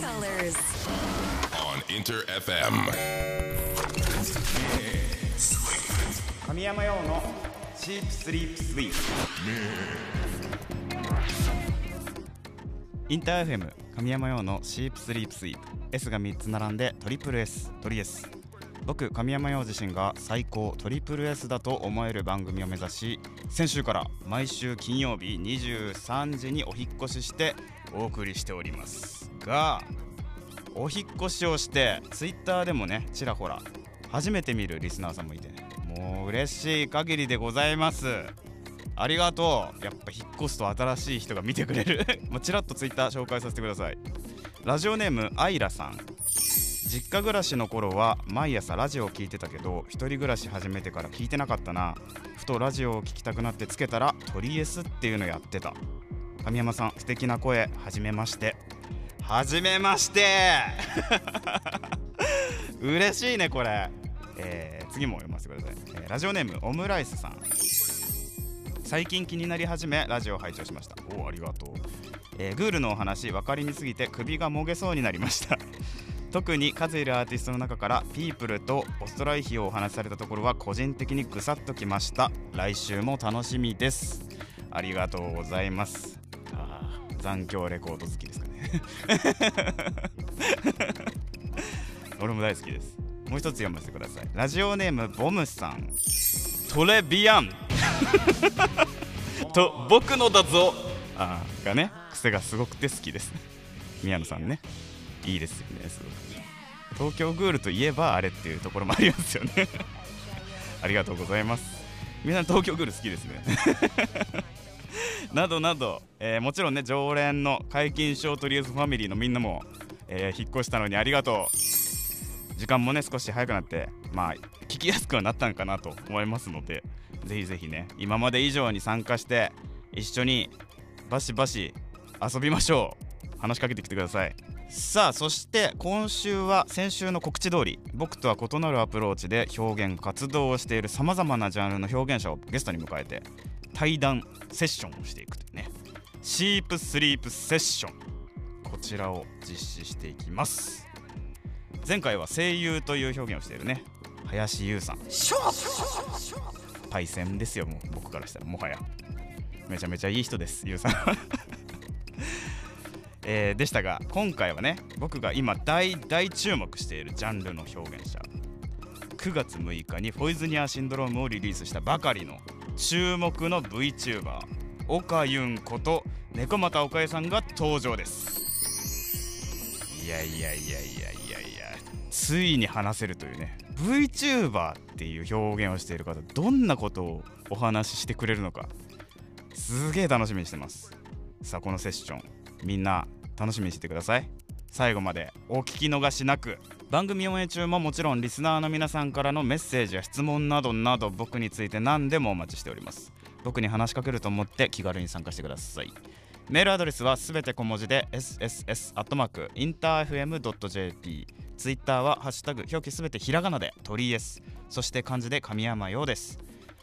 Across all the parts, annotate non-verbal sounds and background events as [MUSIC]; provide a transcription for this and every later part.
colors. on Inter FM. 神山用のシープスリープスイープインター FM 神山用のシープスリープスイープ S が3つ並んでトリプル S トリ S. 僕神山用自身が最高トリプル S だと思える番組を目指し先週から毎週金曜日23時にお引っ越ししてお送りしておりますがお引っ越しをしてツイッターでもねちらほら初めて見るリスナーさんもいてね。もう嬉しい限りでございます。ありがとう。やっぱ引っ越すと新しい人が見てくれる。[LAUGHS] もうちらっとツイッター紹介させてください。ラジオネームアイラさん。実家暮らしの頃は毎朝ラジオを聞いてたけど一人暮らし始めてから聞いてなかったな。ふとラジオを聞きたくなってつけたらトリエスっていうのやってた。神山さん素敵な声。はじめまして。はじめまして。[LAUGHS] 嬉しいねこれ、えー次も読ませてください、えーラジオネームオムライスさん。最近気になり始めラジオを拝聴しました。おおありがとう、えーグールのお話分かりみすぎて首がもげそうになりました。[LAUGHS] 特に数いるアーティストの中からピープルとオストライヒをお話しされたところは個人的にぐさっときました。来週も楽しみです。ありがとうございます。あ残響レコード好きですか [LAUGHS] 俺も大好きです。もう一つ読ませてください。ラジオネームボムさん。トレビアン。[LAUGHS] と僕のだぞ。あーがね癖がすごくて好きです宮野さんね。いいですよねすごく。東京グールといえばあれっていうところもありますよね。ありがとうございます。皆さん東京グール好きですね [LAUGHS] などなど、えーもちろんね常連の解禁賞とりあえずファミリーのみんなも、えー引っ越したのにありがとう。時間もね少し早くなってまあ聞きやすくはなったんかなと思いますのでぜひぜひね今まで以上に参加して一緒にバシバシ遊びましょう。話しかけてきてください。さあそして今週は先週の告知通り僕とは異なるアプローチで表現活動をしているさまざまなジャンルの表現者をゲストに迎えて対談セッションをしていくというね。シープスリープセッション。こちらを実施していきます。前回は声優という表現をしているね。林優さん。パイセンですよもう僕からしたら。もはや。めちゃめちゃいい人です優さん。[LAUGHS] えーでしたが今回はね僕が今大大注目しているジャンルの表現者。9月6日にフォイズニアシンドロームをリリースしたばかりの注目の VTuber 岡ユンこと猫又岡江さんが登場です。いやいやいやいやいやいやついに話せるというね VTuber っていう表現をしている方どんなことをお話ししてくれるのかすげえ楽しみにしてます。さあこのセッションみんな楽しみにしててください。最後までお聞き逃しなく。番組応援中ももちろんリスナーの皆さんからのメッセージや質問などなど僕について何でもお待ちしております。僕に話しかけると思って気軽に参加してください。メールアドレスはすべて小文字で sss.interfm.jp ツイッターはハッシュタグ表記すべてひらがなで鳥 S そして漢字で神山ようです。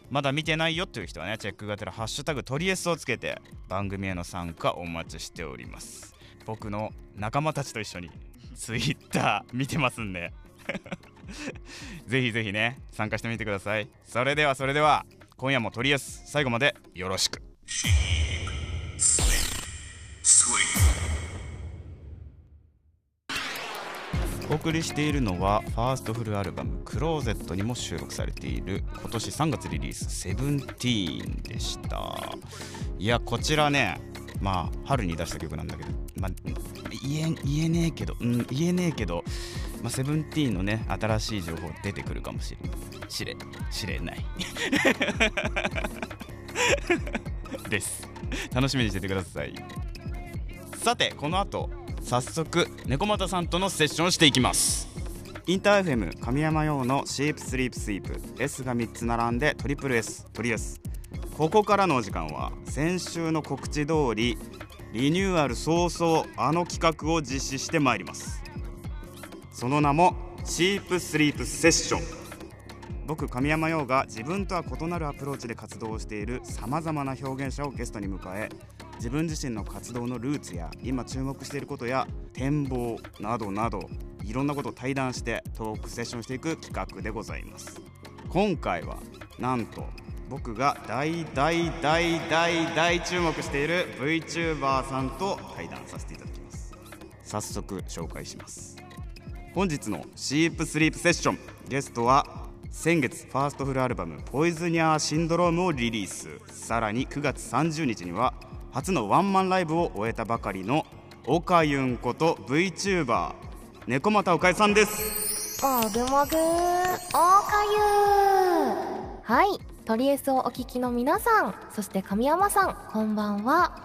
まだ見てないよという人はねチェックがてらハッシュタグ鳥 S をつけて番組への参加お待ちしております。僕の仲間たちと一緒にツイッター見てますんで。[LAUGHS] ぜひぜひね参加してみてください。それではそれでは今夜もとりあえず最後までよろしく。お送りしているのはファーストフルアルバム「クローゼット」にも収録されている今年3月リリース「セブンティーンでした。いやこちらねまあ春に出した曲なんだけど、まあ、言え言えねえけど、うん、言えねえけど、まあ、セブンティーンのね新しい情報出てくるかもしれしれしれない。[LAUGHS] です。楽しみにしててください。さてこの後早速猫又さんとのセッションをしていきます。インター FM 神山用のシープスリープスイープ。S が3つ並んでトリプル S トリ S ここからのお時間は先週の告知通りリニューアル早々あの企画を実施してまいります。その名もシープスリープセッション。僕神山陽が自分とは異なるアプローチで活動をしているさまざまな表現者をゲストに迎え自分自身の活動のルーツや今注目していることや展望などなどいろんなことを対談してトークセッションしていく企画でございます。今回はなんと僕が大大大大大注目している VTuber さんと対談させていただきます。早速紹介します。本日のシープスリープセッションゲストは先月ファーストフルアルバム「ポイズニャーシンドローム」をリリース。さらに9月30日には初のワンマンライブを終えたばかりのオカユンこと VTuber 猫又おかゆさんです。もぐもぐおかゆはいトリエスをお聞きの皆さんそして神山さんこんばんは。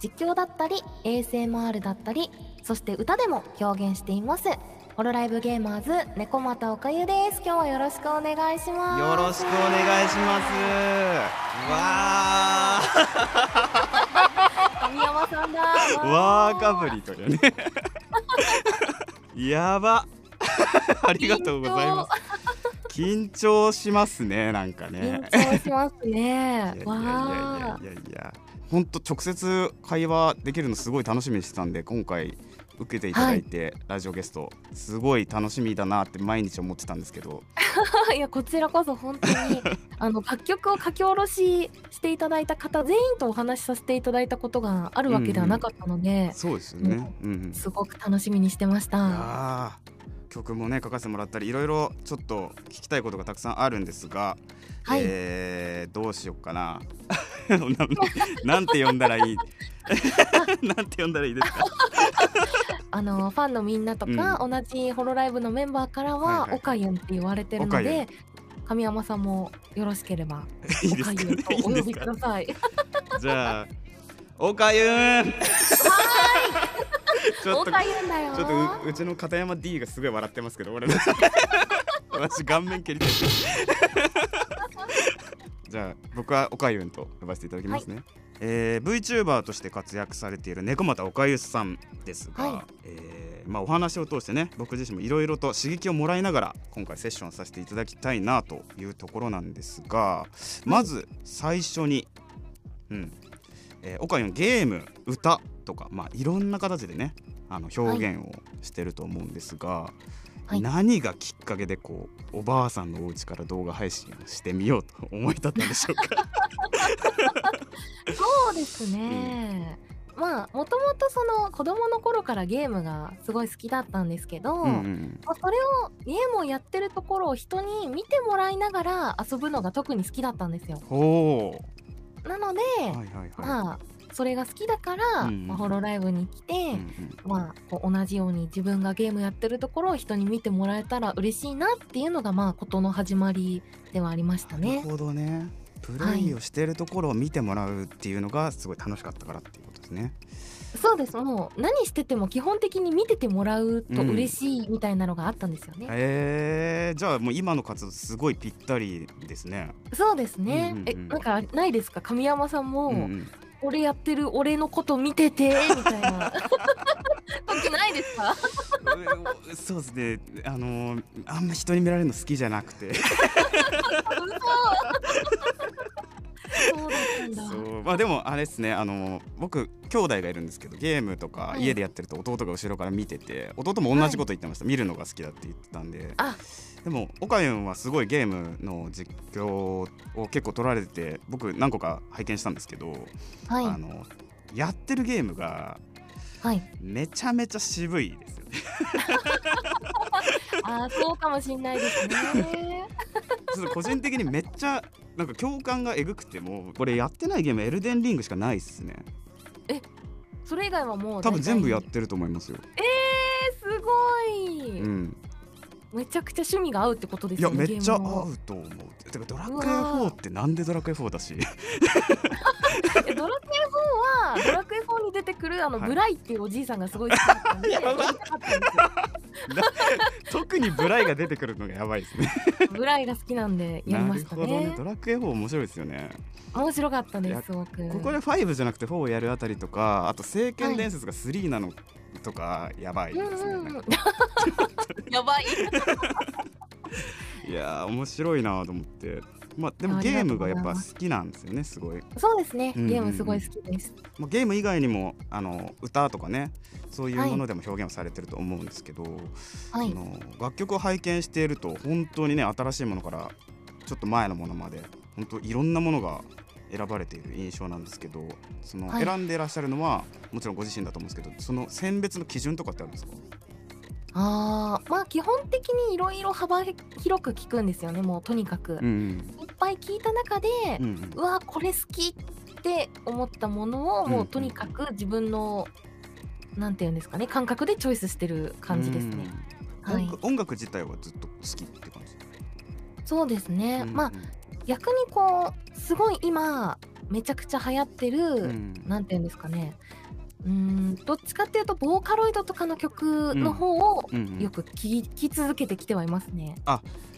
実況だったり ASMR だったりそして歌でも表現しています。ホロライブゲーマーズ猫又おかゆです。今日はよろしくお願いします。よろしくお願いします。わ神山さんだ。ーわーかぶりとかね。[LAUGHS] やば。ありがとうございます。緊張しますねなんかね。緊張しますね。いやいやいやいやわいやいや。本当直接会話できるのすごい楽しみにしてたんで今回受けていただいて、ラジオゲストすごい楽しみだなって毎日思ってたんですけど。ー [LAUGHS] いやこちらこそ本当に [LAUGHS] あの楽曲を書き下ろししていただいた方全員とお話しさせていただいたことがあるわけではなかったので、そうですよね、うんうん、すごく楽しみにしてました。曲もね書かせてもらったりいろいろちょっと聞きたいことがたくさんあるんですが、はい。えーどうしようかなな。[LAUGHS] なんて呼んだらいい？なんて呼んだらいいですか？あのファンのみんなとか、同じホロライブのメンバーからはいははい。オカユンって言われてるので、神山さんもよろしければいいですか？オカユンとお呼びください。じゃあおかゆん。[LAUGHS] ちょっとオカユンだよ。ちょっとううちの片山 D がすごい笑ってますけど俺の。[LAUGHS] 私顔面蹴りたい。[LAUGHS] じゃあ僕はおかゆんと呼ばせていただきますね、えー VTuber として活躍されている猫又おかゆさんですが、はい。えーまあ、お話を通してね僕自身もいろいろと刺激をもらいながら今回セッションさせていただきたいなというところなんですがまず最初に、うんえー、おかゆんゲーム歌とか、まあ、いろんな形でねあの表現をしてると思うんですが、はい何がきっかけでこうおばあさんのお家から動画配信をしてみようと思い立ったんでしょうか？そうですね。まあもともとその子供の頃からゲームがすごい好きだったんですけど、うんうんまあそれをゲームをやってるところを人に見てもらいながら遊ぶのが特に好きだったんですよ。ほなので、うはいはいはい、まあそれが好きだから、うんうんまあホロライブに来て、うんうんまあこう同じように自分がゲームやってるところを人に見てもらえたら嬉しいなっていうのがまあ事の始まりではありましたね。なるほどねプレイをしてるところを見てもらうっていうのがすごい楽しかったからっていうことですね。そうですもう何してても基本的に見ててもらうと嬉しいみたいなのがあったんですよね。えー、じゃあもう今の活動すごいぴったりですね。そうですね。うんうんうんえなんかないですか？神山さんも、うんうん俺やってる俺のこと見ててみたいな。[LAUGHS] 時ないですか？うそうですね。あのーあんま人に見られるの好きじゃなくて [LAUGHS] そうだったんだ。そう。まあでもあれですねあのー僕兄弟がいるんですけどゲームとかはい。家でやってると弟が後ろから見てて弟も同じこと言ってました、見るのが好きだって言ってたんで。あ。でもオカユンはすごいゲームの実況を結構撮られてて僕何個か拝見したんですけど、はい。あのやってるゲームがはい。めちゃめちゃ渋いですよね。[LAUGHS] あーそうかもしんないですね。[LAUGHS] ちょっと個人的にめっちゃなんか共感がえぐくてもこれやってないゲームエルデンリングしかないっすね。それ以外はもう多分全部やってると思いますよ、えー、すごい、うん、めちゃくちゃ趣味が合うってことですいや。めっちゃ合うと思う。てかドラクエうわ4ってなんでドラクエ4だし。[LAUGHS] えドラクエ4はドラクエ4に出てくるあの、はい。ブライっていうおじいさんがすごい好きだったんで [LAUGHS] やばやりたかったんです特にブライが出てくるのがやばいですね。よブライが好きなんでやりましたなるほどね。ねドラクエ4面白いですよね。面白かったですすごく。ここで5じゃなくて4をやるあたりとかあと聖剣伝説が3なのとかやばいうんですね、やばい。いやー面白いなと思ってまあでもあゲームがやっぱ好きなんですよねすごい、そうですね。うんうんうん。ゲームすごい好きです、まあ、ゲーム以外にもあの歌とかねそういうものでも表現をされてると思うんですけど、はい。その楽曲を拝見していると本当にね新しいものからちょっと前のものまで本当いろんなものが選ばれている印象なんですけどそのはい。選んでいらっしゃるのはもちろんご自身だと思うんですけどその選別の基準とかってあるんですか？あーまあ基本的にいろいろ幅広く聞くんですよねもうとにかく、うんいっぱい聞いた中で、うんうん。うわこれ好きって思ったものをもうん。うとにかく自分の、なんていうんですかね感覚でチョイスしてる感じですね、うんはい。音楽自体はずっと好きって感じ？そうですね、うんまあ逆にこうすごい今めちゃくちゃ流行ってる、うんなんていうんですかねうーん。どっちかっていうとボーカロイドとかの曲の方をうん。うんよく聴き続けてきてはいますね。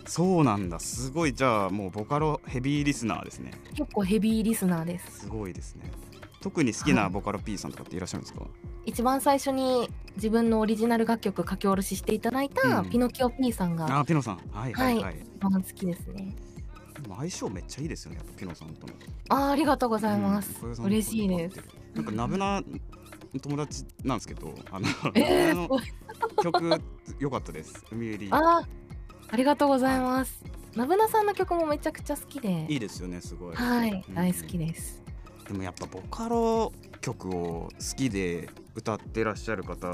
そうなんだ。すごい。じゃあもうボカロヘビーリスナーですね。結構ヘビーリスナーです。すごいですね。特に好きなボカロ P さんとかっていらっしゃるんですか、一番最初に自分のオリジナル楽曲書き下ろししていただいた、うん。ピノキオ P さんがあピノさん。はいはいはい、一番好きですね。相性めっちゃいいですよねピノさんとの。あーありがとうございます、うん。小嬉しいです。なんかナブナ友達なんですけどあの、えー、ナブナの曲良かったです。海入り。あーありがとうございます、ナブナさんの曲もめちゃくちゃ好きで。いいですよねすごい。はい、うん。大好きです。でもやっぱボカロ曲を好きで歌ってらっしゃる方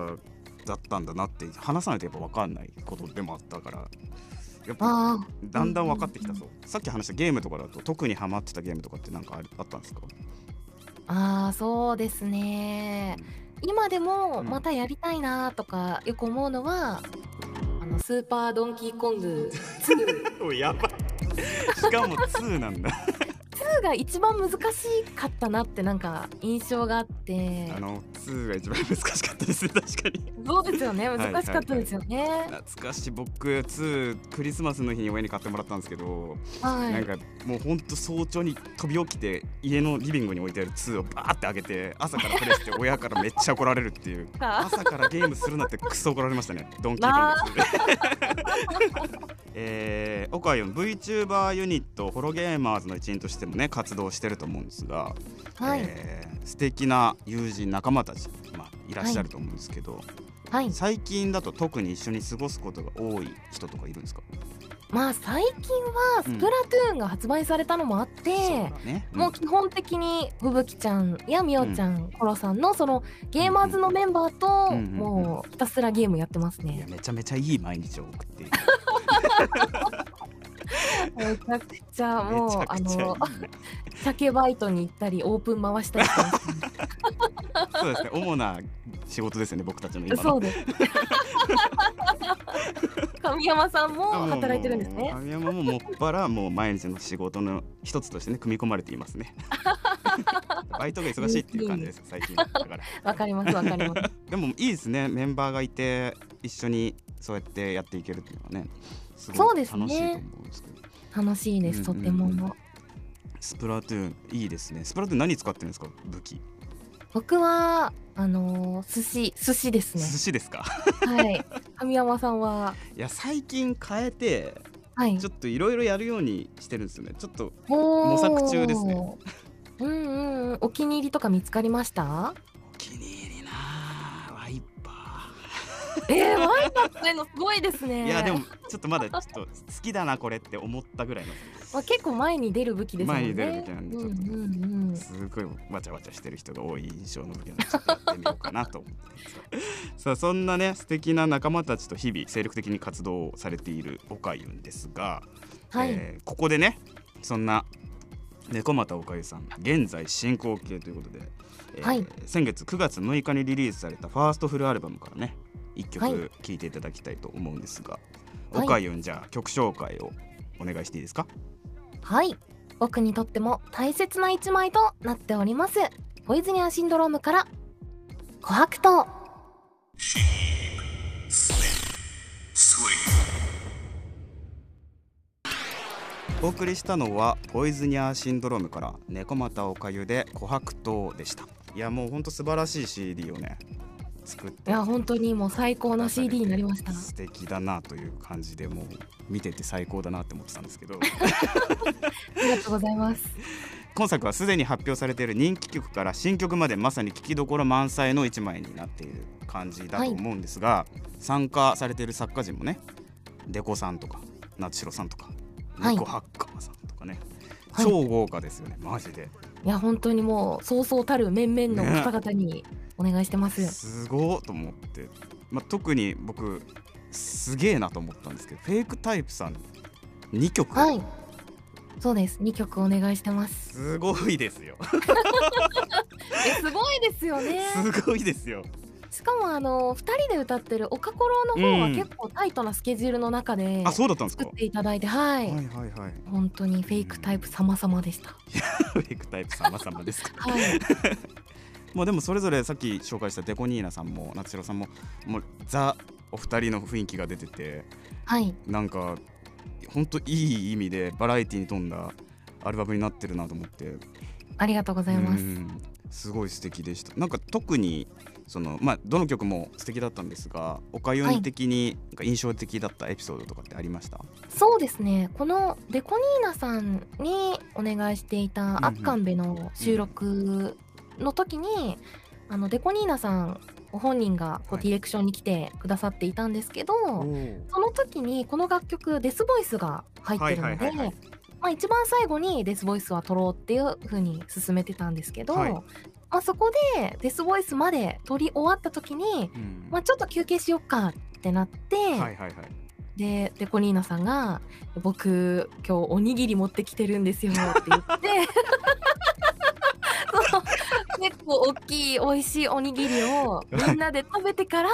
だったんだなって話さないとやっぱ分かんないことでもあったから。やっぱああだんだん分かってきたそうさっき話したゲームとかだと特にハマってたゲームとかってなんかああったんですか？あーそうですね。今でもうん。またやりたいなとかよく思うのは、あのスーパードンキーコング [LAUGHS] おいやばい。しかも2なんだ2が一番難しかったなってなんか印象があって。あの2が一番難しかったですね確かに。そうですよね。い難しかったですよね。懐かしい。僕2クリスマスの日に親に買ってもらったんですけど、はい。なんかもうほんと早朝に飛び起きて家のリビングに置いてある2をバーって開けて朝からプレイして親からめっちゃ怒られるっていう [LAUGHS] あ朝からゲームするなってクソ怒られましたねドンキーコング2で。[LAUGHS] えー、岡井 VTuber ユニットホロゲーマーズの一員としてもね活動してると思うんですが、はい、えー素敵な友人仲間たち、まあ、いらっしゃると思うんですけど、はい。最近だと特に一緒に過ごすことが多い人とかいるんですか、まあ最近はスプラトゥーンが発売されたのもあって、そうだね、もう基本的にふぶきちゃんやみおちゃん、コロさんのそのゲーマーズのメンバーとうんうんもうひたすらゲームやってますね。めちゃめちゃいい毎日を送っている [LAUGHS] めちゃくちゃもうあのね鮭バイトに行ったりオープン回したり。そうですね主な仕事ですよね僕たちの今のそうです。神山さんも働いてるんですね。神山ももっぱらもう毎日の仕事の一つとしてね組み込まれていますね [LAUGHS] バイトが忙しいっていう感じです最近だからわかりますわかります。[LAUGHS] でもいいですねメンバーがいて一緒にそうやってやっていけるっていうのはねすごいそうですね楽しいと思うんですけど楽しいですとても。スプラトゥーンいいですねスプラトゥーン何使ってるんですか武器？僕はあのー寿司寿司です寿ね。司ですか？はい。神山さんは？いや最近変えてはいちょ。っといろいろやるようにしてるんですよねちょっと模模索中ですね。うんうんうん。お気に入りとか見つかりました？お気に入りえー、ワイパーってのすごいですーね。いやでもちょっとまだちょっと好きだなこれって思ったぐらいのまあ、結構前に出る武器ですね。前に出る武器なんでちょっとうんうんうん。すごいわちゃわちゃしてる人が多い印象の武器なのでちょっとやってみようかなと思ってます [LAUGHS] さあそんなね素敵な仲間たちと日々精力的に活動されているおかゆんですが、はい。えーここでねそんな猫又おかゆさん現在進行形ということで、えーはい先月9月6日にリリースされたファーストフルアルバムからね1はい曲聴いていただきたいと思うんですが、はいおかゆんじゃあ曲紹介をお願いしていいですか？はい。僕にとっても大切な一枚となっております。ポイズニアシンドロームから琥珀糖。お送りしたのはポイズニアシンドロームから猫又おかゆで琥珀糖でしたいやもうほんと素晴らしい CD をね作って。いや本当にもう最高な CD になりました。素敵だなという感じでもう見てて最高だなって思ってたんですけど。[LAUGHS] ありがとうございます。今作はすでに発表されている人気曲から新曲までまさに聴きどころ満載の一枚になっている感じだと思うんですが、参加されている作家陣もねデコさんとか夏代さんとかはい。ニコハッカーさんとかね、はい。超豪華ですよねマジでいや本当にもうそうそうたる面々の方々にお願いしてます、すごーと思って、まあ、特に僕すげえなと思ったんですけどフェイクタイプさん2曲、はい。そうです。2曲お願いしてます。すごいですよ。[LAUGHS] えすごいですよね。[LAUGHS] すごいですよしかもあの2人で歌ってる「おかころ」の方はうん。結構タイトなスケジュールの中であそうだったんですか？作っていただいてはい、はいはいはい。本当にフェイクタイプ様々でした。フェイクタイプ様々ですか？[LAUGHS] はい。[LAUGHS] まあでもそれぞれさっき紹介したデコニーナさんも夏代さんももうザお二人の雰囲気が出ててはい。なんか本当いい意味でバラエティに富んだアルバムになってるなと思って。ありがとうございます。うん。すごい素敵でした。なんか特にそのまあどの曲も素敵だったんですがおかゆん的に印象的だったエピソードとかってありました、そうですね。このデコニーナさんにお願いしていうんたアッカンベの収録の時に、あのデコニーナさんご本人がこうはい。ディレクションに来てくださっていたんですけど、おー。その時にこの楽曲デスボイスが入ってるので、一番最後にデスボイスは取ろうっていう風に進めてたんですけど、はい。まあ、そこでデスボイスまで取り終わった時に、うん。まあ、ちょっと休憩しよっかってなって、はいはいはい。でデコニーナさんが「僕今日おにぎり持ってきてるんですよ」って言って結構大きい美味しいおにぎりをみんなで食べてから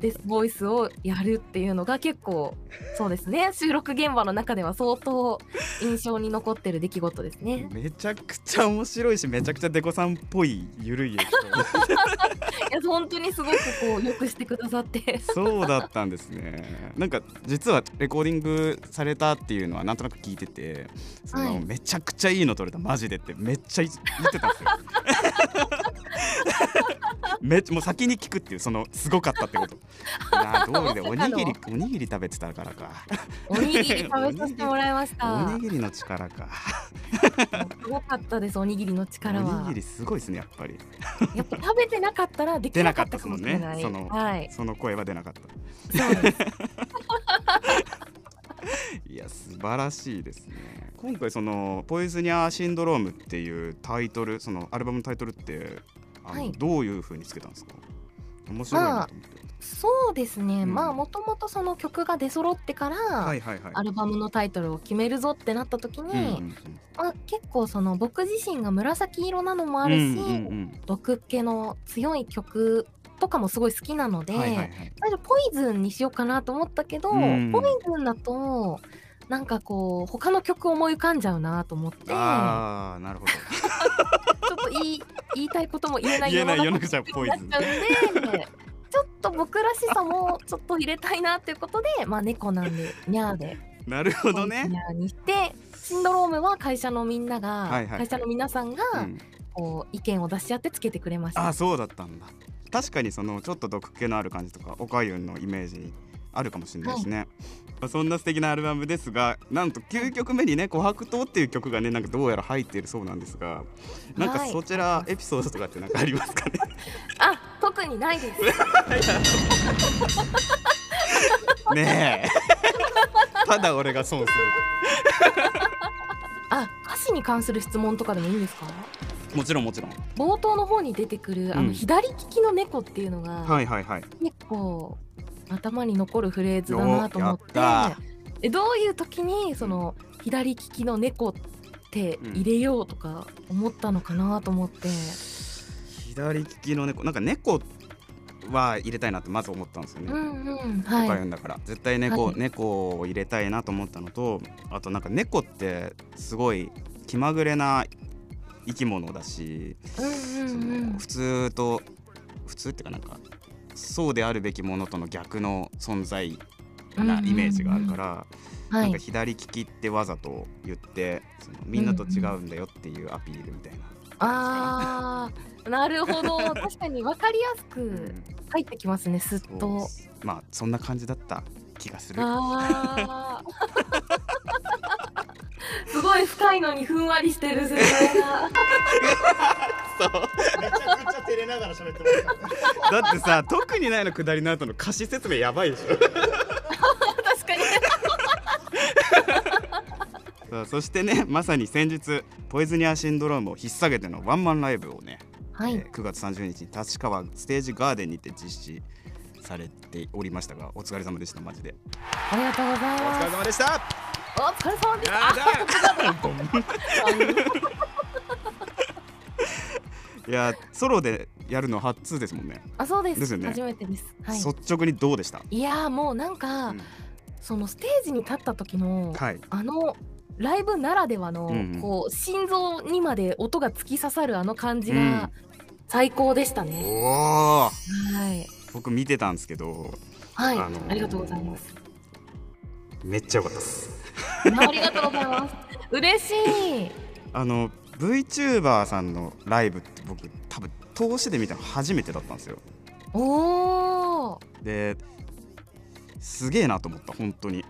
デスボイスをやるっていうのが結構そうですね。収録現場の中では相当印象に残ってる出来事ですね。めちゃくちゃ面白いしめちゃくちゃデコさんっぽいゆるいエピソード。[LAUGHS] いや本当にすごくこうよくしてくださって。そうだったんですね。なんか実はレコーディングされたっていうのはなんとなく聞いててその、はい。めちゃくちゃいいの撮れたマジでってめっちゃ言ってたんですよ [LAUGHS] めっちゃもう先に聞くっていうそのすごかったってこと。[LAUGHS] どうりでおにぎりおにぎり食べてたからか。おにぎり食べさせてもらいました。おにぎりの力か。すごかったですおにぎりの力は。おにぎりすごいですねやっぱり。やっぱ食べてなかったらできなかったかもしれない。出なかったですもんね。はい。その声は出なかった。そうです。[LAUGHS] いや素晴らしいですね。今回その「ポイズニャーシンドローム」っていうタイトルそのアルバムのタイトルってあの、はい。どういう風につけたんですか？面白いなと思って、そうですね。うん。まあもともとその曲が出揃ってから、はいはいはい。アルバムのタイトルを決めるぞってなった時に、うんうんまあ結構その僕自身が紫色なのもうんあるし、うんうん。毒気の強い曲とかもすごい好きなので、うんはいはいはい。最初ポイズンにしようかなと思ったけど、うん。ポイズンだとなんかこう他の曲思い浮かんじゃうなと思って。ああなるほど。[LAUGHS] ちょっと言い言いたいことも言えない言えない世の世の中じゃポイズンで [LAUGHS] ちょっと僕らしさもちょっと入れたいなっていうことで [LAUGHS] まあ猫なんでニャーで。なるほどニね、ャーにしてシンドロームは会社のみんなが、はいはいはい。会社の皆さんがうん、こう意見を出し合ってつけてくれました。あそうだったんだ確かにそのちょっと毒気のある感じとかおかゆんのイメージあるかもしれないですね、まあそんな素敵なアルバムですがなんと9曲目にね「琥珀糖」っていう曲がねなんかどうやら入っているそうなんですがなんかはい。そちらエピソードとかってなんかありますかね？[LAUGHS] あ特にないです。ねえ。ただ俺が損する。[LAUGHS] あ歌詞に関する質問とかでもいいんですか？もちろんもちろん。冒頭の方に出てくるあうん。の左利きの猫っていうのが、はいはいはい。結構頭に残るフレーズだなと思っておやったえどういう時にその左利きの猫って入れようとか思ったのかなと思って、左利きの猫。なんか猫は入れたいなってまず思ったんですよね、うんうんはい。言うんだから。絶対猫、はい。猫を入れたいなと思ったのとあとなんか猫ってすごい気まぐれな生き物だし、うんうんそうん。の普通と普通っていうかなんかそうであるべきものとの逆の存在なイメージがあるから、はなんかい左利きってわざと言ってそのみんなと違うんだよっていうアピールみたいな。あーなるほど。確かに分かりやすくうん。入ってきますねすっと。まあそんな感じだった気がする。[LAUGHS] すごい深いのにふんわりしてる説明が。めちゃくちゃ照れながら喋ってましただってさ特にないの下りの後の歌詞説明やばいでしょ。確かに。[LAUGHS] さあそしてねまさに先日ポイズニアシンドロームを引っ提げてのワンマンライブをね、はい、えー9月30日に立川ステージガーデンにて実施されておりましたがお疲れ様でしたマジで。ありがとうございお疲ますれ様でしたお疲れ様でした。[LAUGHS] いやソロでやるの初ですもんね、あそうです。ですよね。初めてです。はい。率直にどうでした、いやーもうなんか、うん。そのステージに立った時の、はい。あのライブならではの、うんうん。こう心臓にまで音が突き刺さるあの感じうん。が最高でしたおね、おはい。僕見てたんですけどはい、あのーありがとうございます。めっちゃ良かったですありがとうございます。嬉しい。あの VTuber さんのライブって僕多分通しで見たの初めてだったんですよ。おー。ですげえなと思った本当に。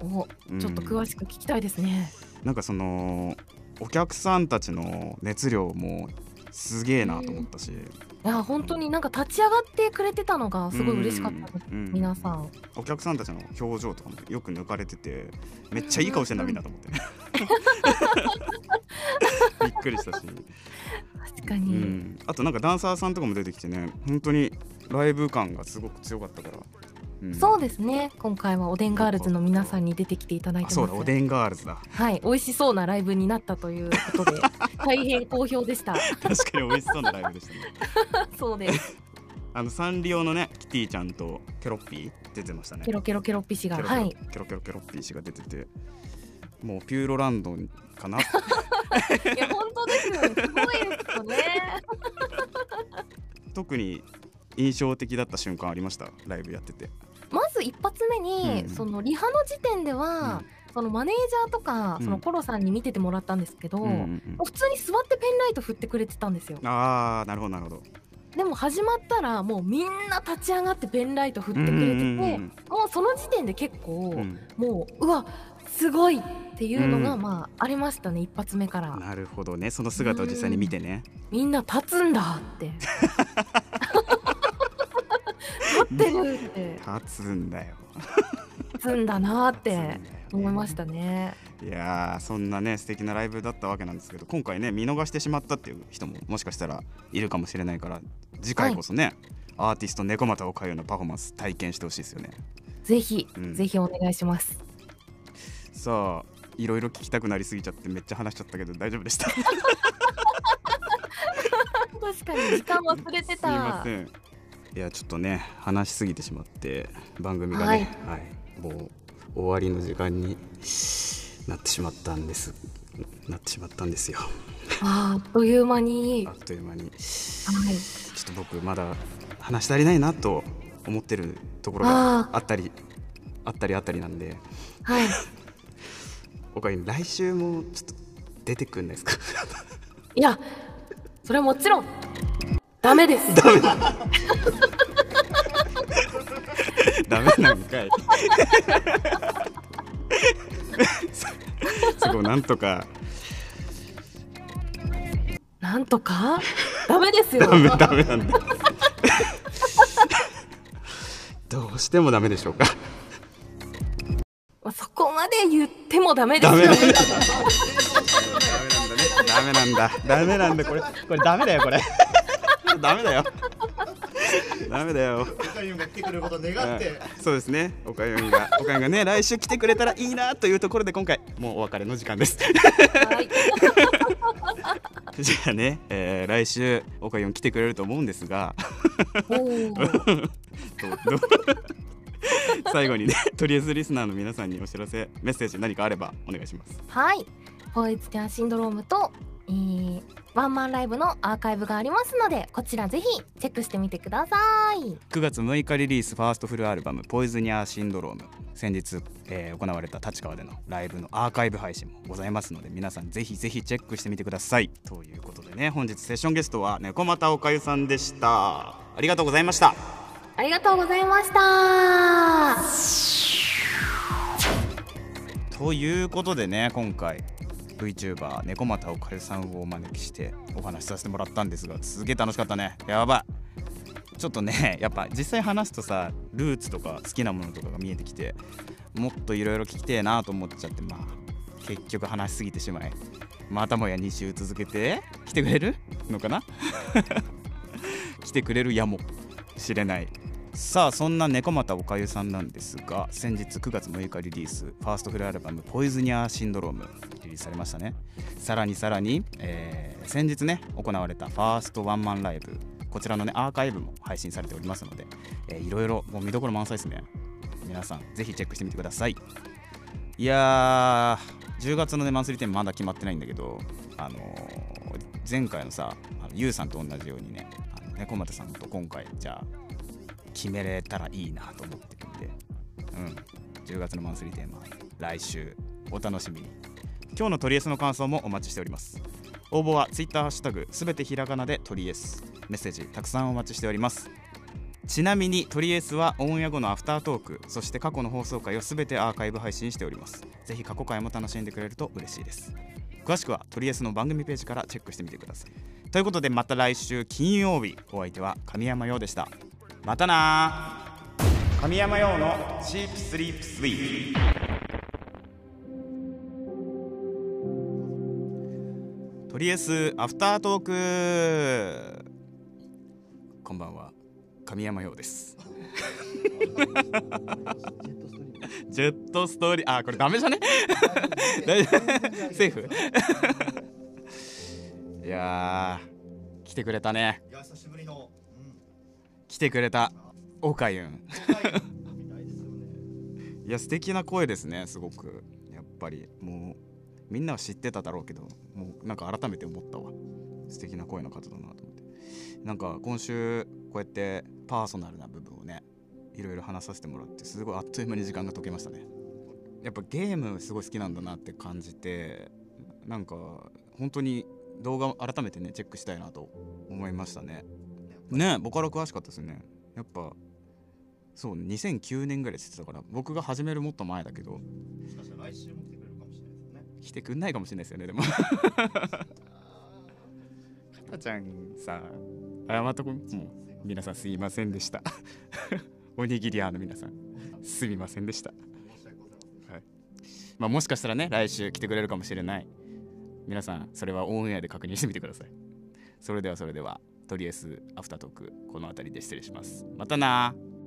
おうんちょっと詳しく聞きたいですね、なんかそのお客さんたちの熱量もすげえなと思ったし、いや本当になんか立ち上がってくれてたのがすごい嬉しかったです、うん。皆さん。お客さんたちの表情とかもよく抜かれててめっちゃいい顔してんなみんなと思って。[LAUGHS] びっくりしたし、う確かに、ん、あとなんかダンサーさんとかも出てきてね本当にライブ感がすごく強かったから、うん。そうですね。今回はおでんガールズの皆さんに出てきていただいてそうだ。おでんガールズだ。はい。美味しそうなライブになったということで。[LAUGHS] 大変好評でした。確かに美味しそうなライブでしたね。[LAUGHS] そうです。あのサンリオのねキティちゃんとケロッピー出てましたね。ケロケロケロッピ氏がケロケロはい。ケロケロケロッピー氏が出ててもうピューロランドかな。[LAUGHS] いや本当ですよ。ねすごいですよね。特に印象的だった瞬間ありました？ライブやってて一発目に、うんそのリハの時点では、そのマネージャーとか、うん。そのコロさんに見ててもらったんですけど、うんうんうん。普通に座ってペンライト振ってくれてたんですよ。ああなるほどなるほど。でも始まったらもうみんな立ち上がってペンライト振ってくれてて、うんうんうんもうその時点で結構、うん。もううわすごいっていうのが、うん。まあありましたね一発目から。なるほどねその姿を実際に見てね。みんな立つんだって [LAUGHS] 立ってるって。立つんだよ。立つんだなってね思いましたね。いやーそんなね素敵なライブだったわけなんですけど今回ね見逃してしまったっていう人ももしかしたらいるかもしれないから次回こそね、アーティスト猫又をかゆのパフォーマンス体験してほしいですよね。ぜひ、うん。ぜひお願いします。さあいろいろ聞きたくなりすぎちゃってめっちゃ話しちゃったけど大丈夫でした？す [LAUGHS] 確かに時間忘れて [LAUGHS] いたませんいやちょっとね話しすぎてしまって番組がはい。ね、はいもう終わりの時間になってしまったんですなってしまったんですよ。あっという間に。あっという間に。はい。ちょっと僕まだ話し足りないなと思ってるところあがあったりあったりあったりなんで。はい。おかゆ来週もちょっと出てくんないですか？[LAUGHS] いやそれはもちろんダメです。ダメなんかい。[LAUGHS] そそこなんとか。なんとか？ダメですよ。ダメダメなんだ。どうしてもダメでしょうか。まあそこまで言ってもダメですダメよなんだダメなんだ。ダメなんだ。これこれダメだよこれダメだよ。[LAUGHS] ダメだよ。カユンが来てくれることを願って。うん。そうですね。おかゆみが。おかゆがね来週来てくれたらいいなというところで今回もうお別れの時間です。はい。じゃあね、えー来週おかゆん来てくれると思うんですが。最後にねとりあえずリスナーの皆さんにお知らせメッセージ何かあればお願いします。はい。ポイズキャンシンドロームと、えーワンマンライブのアーカイブがありますのでこちらぜひチェックしてみてください。9月6日リリースファーストフルアルバム「ポイズニアーシンドローム」先日、えー行われた立川でのライブのアーカイブ配信もございますので皆さんぜひぜひチェックしてみてください。ということでね本日セッションゲストは猫又おかゆさんでした。ありがとうございました。ありがとうございました。ということでね今回 VTuber 猫又おかゆさんをお招きしてお話しさせてもらったんですがすげえ楽しかったね。やばい。ちょっとね [LAUGHS] やっぱ実際話すとさルーツとか好きなものとかが見えてきてもっといろいろ聞きてえなと思っちゃってまあ結局話しすぎてしまい。またもや2週続けて来てくれるのかな？[LAUGHS] 来てくれるやもしれない。さあそんな猫又おかゆさんなんですが先日9月6日リリースファーストフルアルバム「ポイズニアーシンドローム」リリースされましたね。さらにさらに、えー先日ね行われたファーストワンマンライブこちらのねアーカイブも配信されておりますので、えーいろいろもう見どころ満載ですね。皆さんぜひチェックしてみてください。いやー10月のねマンスリーテーマまだ決まってないんだけどあのー前回のさあのゆうさんと同じようにねあの猫又さんと今回じゃあ決めれたらいいなと思ってるんでうん。10月のマンスリーテーマ。来週お楽しみに。今日のトリエスの感想もお待ちしております。応募は Twitter ハッシュタグすべてひらがなでトリエス。メッセージたくさんお待ちしております。ちなみにトリエースはオンエア後のアフタートークそして過去の放送回をすべてアーカイブ配信しております。ぜひ過去回も楽しんでくれると嬉しいです。詳しくはトリエースの番組ページからチェックしてみてください。ということでまた来週金曜日お相手は神山陽でした。またな。ー神山陽のチープスリープスイートリエスアフタートーク。こんばんは。神山陽です。ジェットストーリー。あこれダメじゃね？[LAUGHS] 大丈夫？セーフ？いやー来てくれたね。久しぶりの、うん、来てくれた。オカユン。みたいや素敵な声ですねすごく。やっぱり。もうみんなは知ってただろうけどもうなんか改めて思ったわ。素敵な声の方だなと思って。なんか今週こうやってパーソナルな部分をねいろいろ話させてもらってすごいあっという間に時間が解けましたね。やっぱゲームすごい好きなんだなって感じてなんか本当に動画改めてねチェックしたいなと思いましたねねボカロ詳しかったですね。やっぱそう2009年ぐらいってたから僕が始めるもっと前だけど。もしかしたら来週も来てくれるかもしれないですよね。来てくんないかもしれないですよねでも。かたちゃんさ謝っとこもう皆さんすいませんでした。[LAUGHS] おにぎり屋の皆さんすみませんでした。はい。まあ、もしかしたらね来週来てくれるかもしれない。皆さんそれはオンエアで確認してみてください。それではそれではとりあえずアフタートークこの辺りで失礼します。またなー。